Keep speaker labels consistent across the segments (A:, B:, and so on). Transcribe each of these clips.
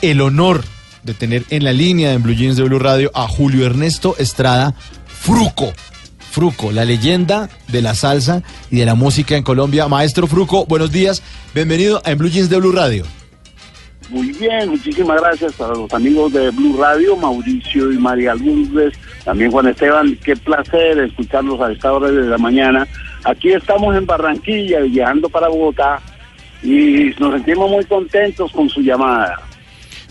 A: El honor de tener en la línea en Blue Jeans de Blue Radio a Julio Ernesto Estrada Fruco. Fruco, la leyenda de la salsa y de la música en Colombia. Maestro Fruco, buenos días. Bienvenido a Blue Jeans de Blue Radio.
B: Muy bien, muchísimas gracias para los amigos de Blue Radio, Mauricio y María Lourdes, también Juan Esteban, qué placer escucharlos a esta hora de la mañana. Aquí estamos en Barranquilla, viajando para Bogotá, y nos sentimos muy contentos con su llamada.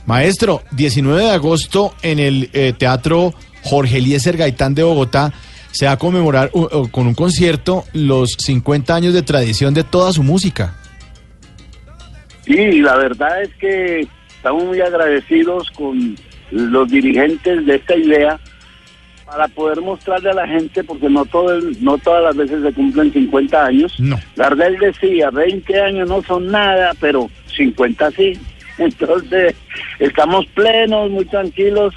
A: Maestro, 19 de agosto en el eh, Teatro Jorge Eliezer Gaitán de Bogotá se va a conmemorar uh, uh, con un concierto los 50 años de tradición de toda su música.
B: Sí, la verdad es que estamos muy agradecidos con los dirigentes de esta idea para poder mostrarle a la gente, porque no todo el- no todas las veces se cumplen 50 años.
A: No.
B: Gardel decía, 20 años no son nada, pero 50 sí. Entonces, estamos plenos, muy tranquilos,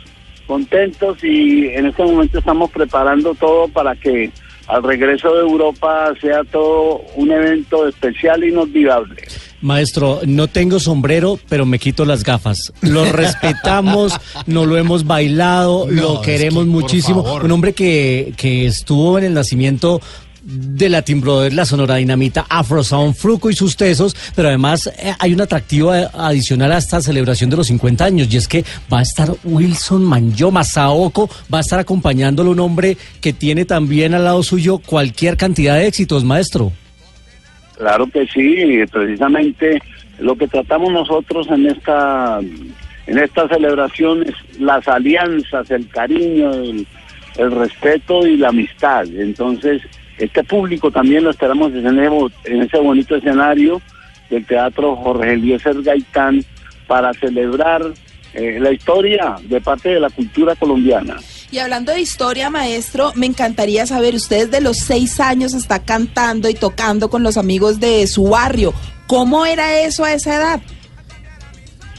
B: contentos y en este momento estamos preparando todo para que al regreso de Europa sea todo un evento especial e inolvidable.
C: Maestro, no tengo sombrero, pero me quito las gafas. Lo respetamos, no lo hemos bailado,
A: No,
C: lo
A: es
C: queremos
A: que,
C: muchísimo. Un hombre que, que estuvo en el nacimiento de Latin Brothers, la Sonora Dinamita, Afro Sound, Fruco y sus tesos, pero además eh, hay un atractivo eh, adicional a esta celebración de los 50 años y es que va a estar Wilson Manjoma, Saoko, va a estar acompañándolo un hombre que tiene también al lado suyo cualquier cantidad de éxitos, maestro.
B: Claro que sí, precisamente lo que tratamos nosotros en esta en esta celebración es las alianzas, el cariño, el, el respeto y la amistad. Entonces, este público también lo esperamos en ese, bo- en ese bonito escenario del Teatro Jorge Eliezer Gaitán para celebrar eh, la historia de parte de la cultura colombiana.
D: Y hablando de historia, maestro, me encantaría saber, usted de los seis años está cantando y tocando con los amigos de su barrio. ¿Cómo era eso a esa edad?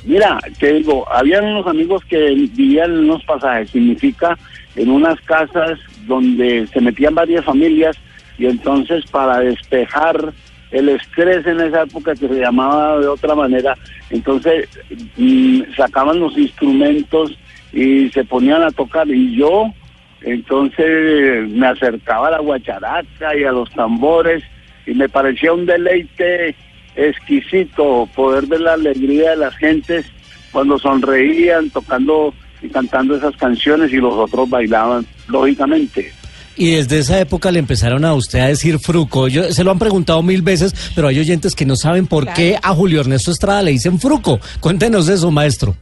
B: Mira, te digo, habían unos amigos que vivían en unos pasajes, significa en unas casas donde se metían varias familias y entonces para despejar el estrés en esa época que se llamaba de otra manera, entonces mm, sacaban los instrumentos y se ponían a tocar y yo entonces me acercaba a la guacharaca y a los tambores y me parecía un deleite exquisito poder ver la alegría de las gentes cuando sonreían, tocando y cantando esas canciones y los otros bailaban, lógicamente.
C: Y desde esa época le empezaron a usted a decir Fruco. Yo, se lo han preguntado mil veces, pero hay oyentes que no saben por
D: Claro.
C: qué a Julio Ernesto Estrada le dicen Fruco. Cuéntenos eso, maestro.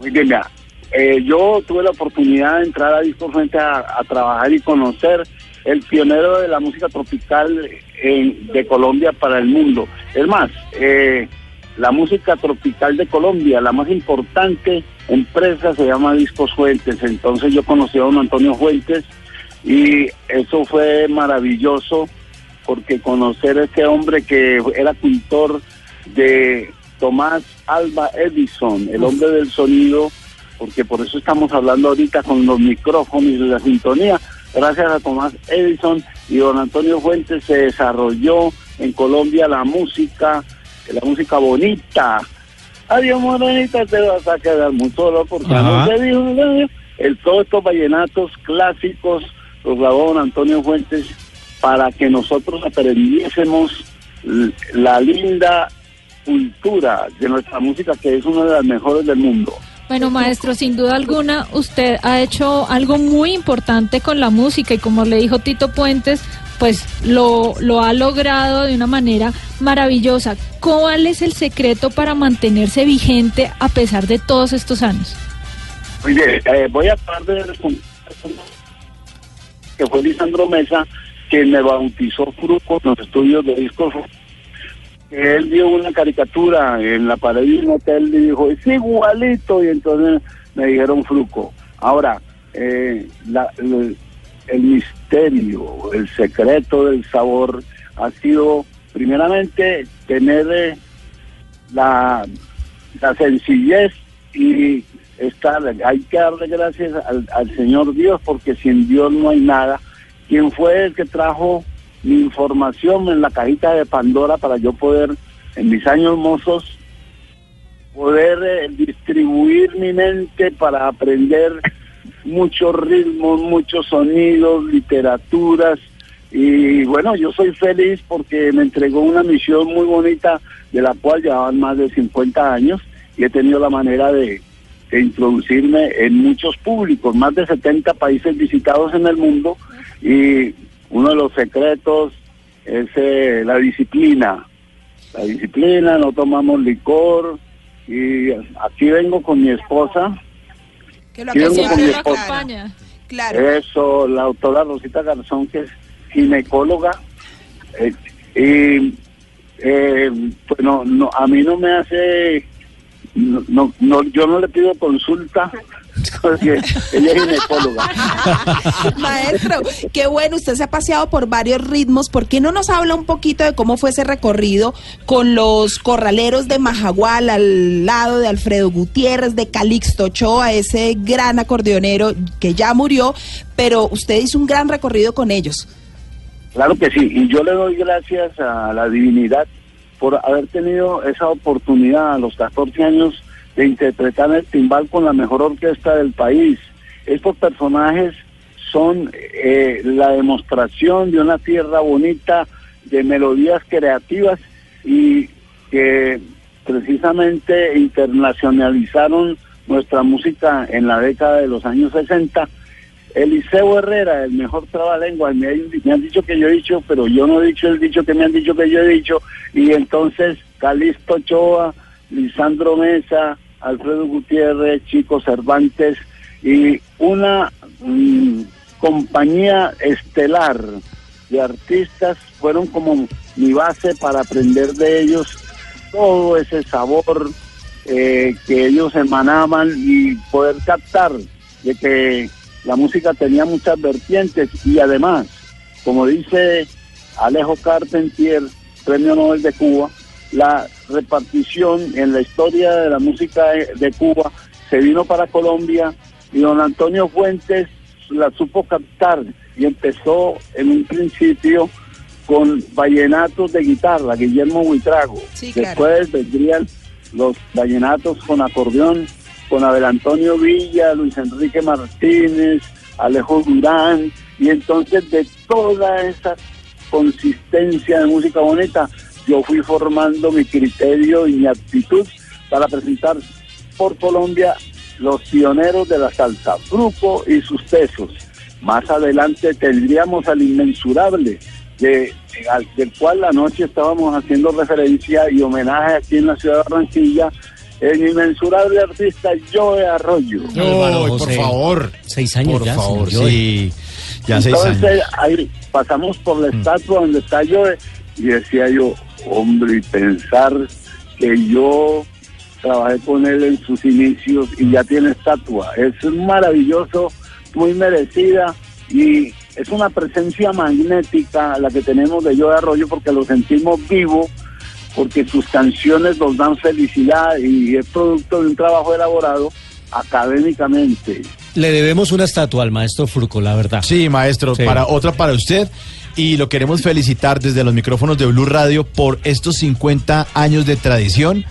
B: Muy bien, mira, eh, yo tuve la oportunidad de entrar a Disco Frente a, a trabajar y conocer el pionero de la música tropical en- de Colombia para el mundo. Es más, eh, la música tropical de Colombia, la más importante empresa se llama Discos Fuentes. Entonces yo conocí a don Antonio Fuentes y eso fue maravilloso porque conocer a este hombre que era pintor de Tomás Alba Edison, el hombre del sonido, porque por eso estamos hablando ahorita con los micrófonos y la sintonía. Gracias a Tomás Edison y don Antonio Fuentes se desarrolló en Colombia la música, la música bonita. Adiós, morenita, te vas a quedar muy solo porque
A: Ajá.
B: no te dijo nada. el, todos estos vallenatos clásicos los grabó don Antonio Fuentes para que nosotros aprendiésemos la linda cultura de nuestra música que es una de las mejores del mundo.
E: Bueno, maestro, sin duda alguna, usted ha hecho algo muy importante con la música y como le dijo Tito Puentes, pues lo, lo ha logrado de una manera maravillosa. ¿Cuál es el secreto para mantenerse vigente a pesar de todos estos años?
B: Muy bien, eh, voy a hablar de responder que fue Lisandro Mesa quien me bautizó Fruco en los estudios de discos que él vio una caricatura en la pared de un hotel y dijo, es igualito, y entonces me dijeron Fruco. Ahora, eh, la- el misterio, el secreto del sabor ha sido, primeramente, tener eh, la, sencillez y estar, hay que darle gracias al, al Señor Dios, porque sin Dios no hay nada. Quien fue el que trajo mi información en la cajita de Pandora para yo poder, en mis años mozos, poder eh, distribuir mi mente para aprender muchos ritmos, muchos sonidos, literaturas. Y bueno, yo soy feliz porque me entregó una misión muy bonita de la cual llevaban más de 50 años y he tenido la manera de, introducirme en muchos públicos, más de 70 países visitados en el mundo y uno de los secretos es eh, la disciplina. La disciplina, no tomamos licor y aquí vengo con mi esposa.
D: Que lo
B: Sí,
D: acompaña,
B: con mi esposa.
D: Claro.
B: Eso, la doctora Rosita Garzón, que es ginecóloga. eh, y eh, pues no, no, a mí no me hace, no, no, no, yo no le pido consulta porque ella es ginecóloga.
D: Maestro, qué bueno, usted se ha paseado por varios ritmos. ¿Por qué no nos habla un poquito de cómo fue ese recorrido con los corraleros de Majagual al lado de Alfredo Gutiérrez, de Calixto Ochoa, ese gran acordeonero que ya murió, pero usted hizo un gran recorrido con ellos?
B: Claro que sí, y yo le doy gracias a la divinidad por haber tenido esa oportunidad a los 14 años de interpretar el timbal con la mejor orquesta del país. Estos personajes son eh, la demostración de una tierra bonita, de melodías creativas y que precisamente internacionalizaron nuestra música en la década de los años 60 Eliseo Herrera, el mejor trabalengua, me, me han dicho que yo he dicho, pero yo no he dicho el dicho que me han dicho que yo he dicho, y entonces Calixto Ochoa, Lisandro Mesa, Alfredo Gutiérrez, Chico Cervantes, y una mm, compañía estelar de artistas fueron como mi base para aprender de ellos todo ese sabor eh, que ellos emanaban y poder captar de que la música tenía muchas vertientes y además, como dice Alejo Carpentier, Premio Nobel de Cuba, la repartición en la historia de la música de Cuba se vino para Colombia y don Antonio Fuentes la supo captar y empezó en un principio con vallenatos de guitarra, Guillermo Buitrago.
D: Sí, claro.
B: Después vendrían los vallenatos con acordeón, con Abel Antonio Villa, Luis Enrique Martínez, Alejo Durán, y entonces de toda esa consistencia de música bonita, yo fui formando mi criterio y mi actitud para presentar por Colombia los pioneros de la salsa, Fruco y sus pesos. Más adelante tendríamos al inmensurable, de, al- del cual la noche estábamos haciendo referencia y homenaje aquí en la ciudad de Barranquilla, el inmensurable artista Joe Arroyo.
C: Álvaro
A: Ay, por favor.
C: Seis años
A: Por
C: ya,
A: favor,
C: señor.
A: sí. Ya seis
B: Entonces
A: años.
B: ahí pasamos por la estatua donde está Joe y decía yo, hombre, y pensar que yo trabajé con él en sus inicios y ya tiene estatua. Es maravilloso, muy merecida y es una presencia magnética la que tenemos de Joe Arroyo porque lo sentimos vivo, porque sus canciones nos dan felicidad y es producto de un trabajo elaborado académicamente.
C: Le debemos una estatua al maestro Fruco, la verdad.
A: Sí, maestro,
C: Sí.
A: para otra para usted. Y lo queremos felicitar desde los micrófonos de Blue Radio por estos 50 años de tradición.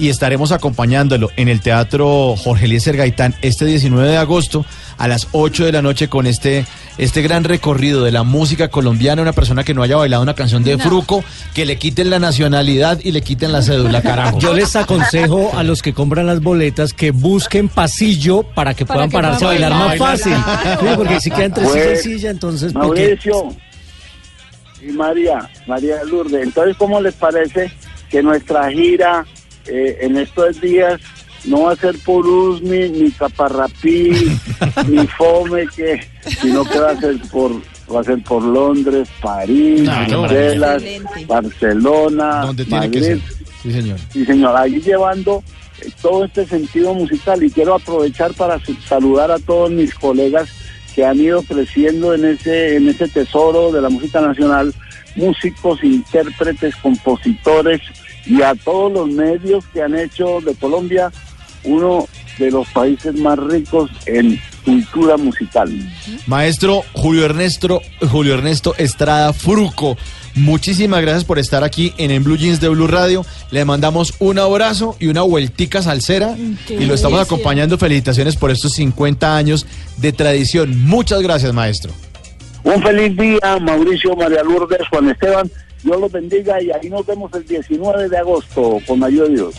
A: Y estaremos acompañándolo en el Teatro Jorge Eliezer Gaitán este 19 de agosto a las 8 de la noche con este, este gran recorrido de la música colombiana. Una persona que no haya bailado una canción de
E: No.
A: Fruco, que le quiten la nacionalidad y le quiten la cédula, carajo.
C: Yo les aconsejo a los que compran las boletas que busquen pasillo para que
E: Para
C: puedan
E: que
C: pararse a bailar más
E: bailar.
C: fácil.
D: Claro.
C: Sí, porque si queda entre
B: Pues,
C: silla, entonces... ¿por qué?
B: Y María, María Lourdes. Entonces, ¿cómo les parece que nuestra gira eh, en estos días no va a ser por Usmi, ni Caparrapí, ni Fome, que, sino que va a ser por va a ser por Londres, París,
A: Ah,
B: Bruselas. Barcelona,
A: Donde tiene que
B: Madrid.
A: ser. Sí, señor.
B: Sí, señor, ahí llevando eh, todo este sentido musical y quiero aprovechar para saludar a todos mis colegas que han ido creciendo en ese en ese tesoro de la música nacional, músicos, intérpretes, compositores y a todos los medios que han hecho de Colombia uno de los países más ricos en cultura musical.
A: Maestro Julio Ernesto, Julio Ernesto Estrada Fruco, muchísimas gracias por estar aquí en, en Blue Jeans de Blue Radio. Le mandamos un abrazo y una vueltica salsera
E: qué
A: y lo estamos
E: delicia.
A: acompañando. Felicitaciones por estos 50 años de tradición. Muchas gracias, maestro.
B: Un feliz día, Mauricio, María Lourdes, Juan Esteban. Dios los bendiga y ahí nos vemos el 19 de agosto, con ayuda de Dios.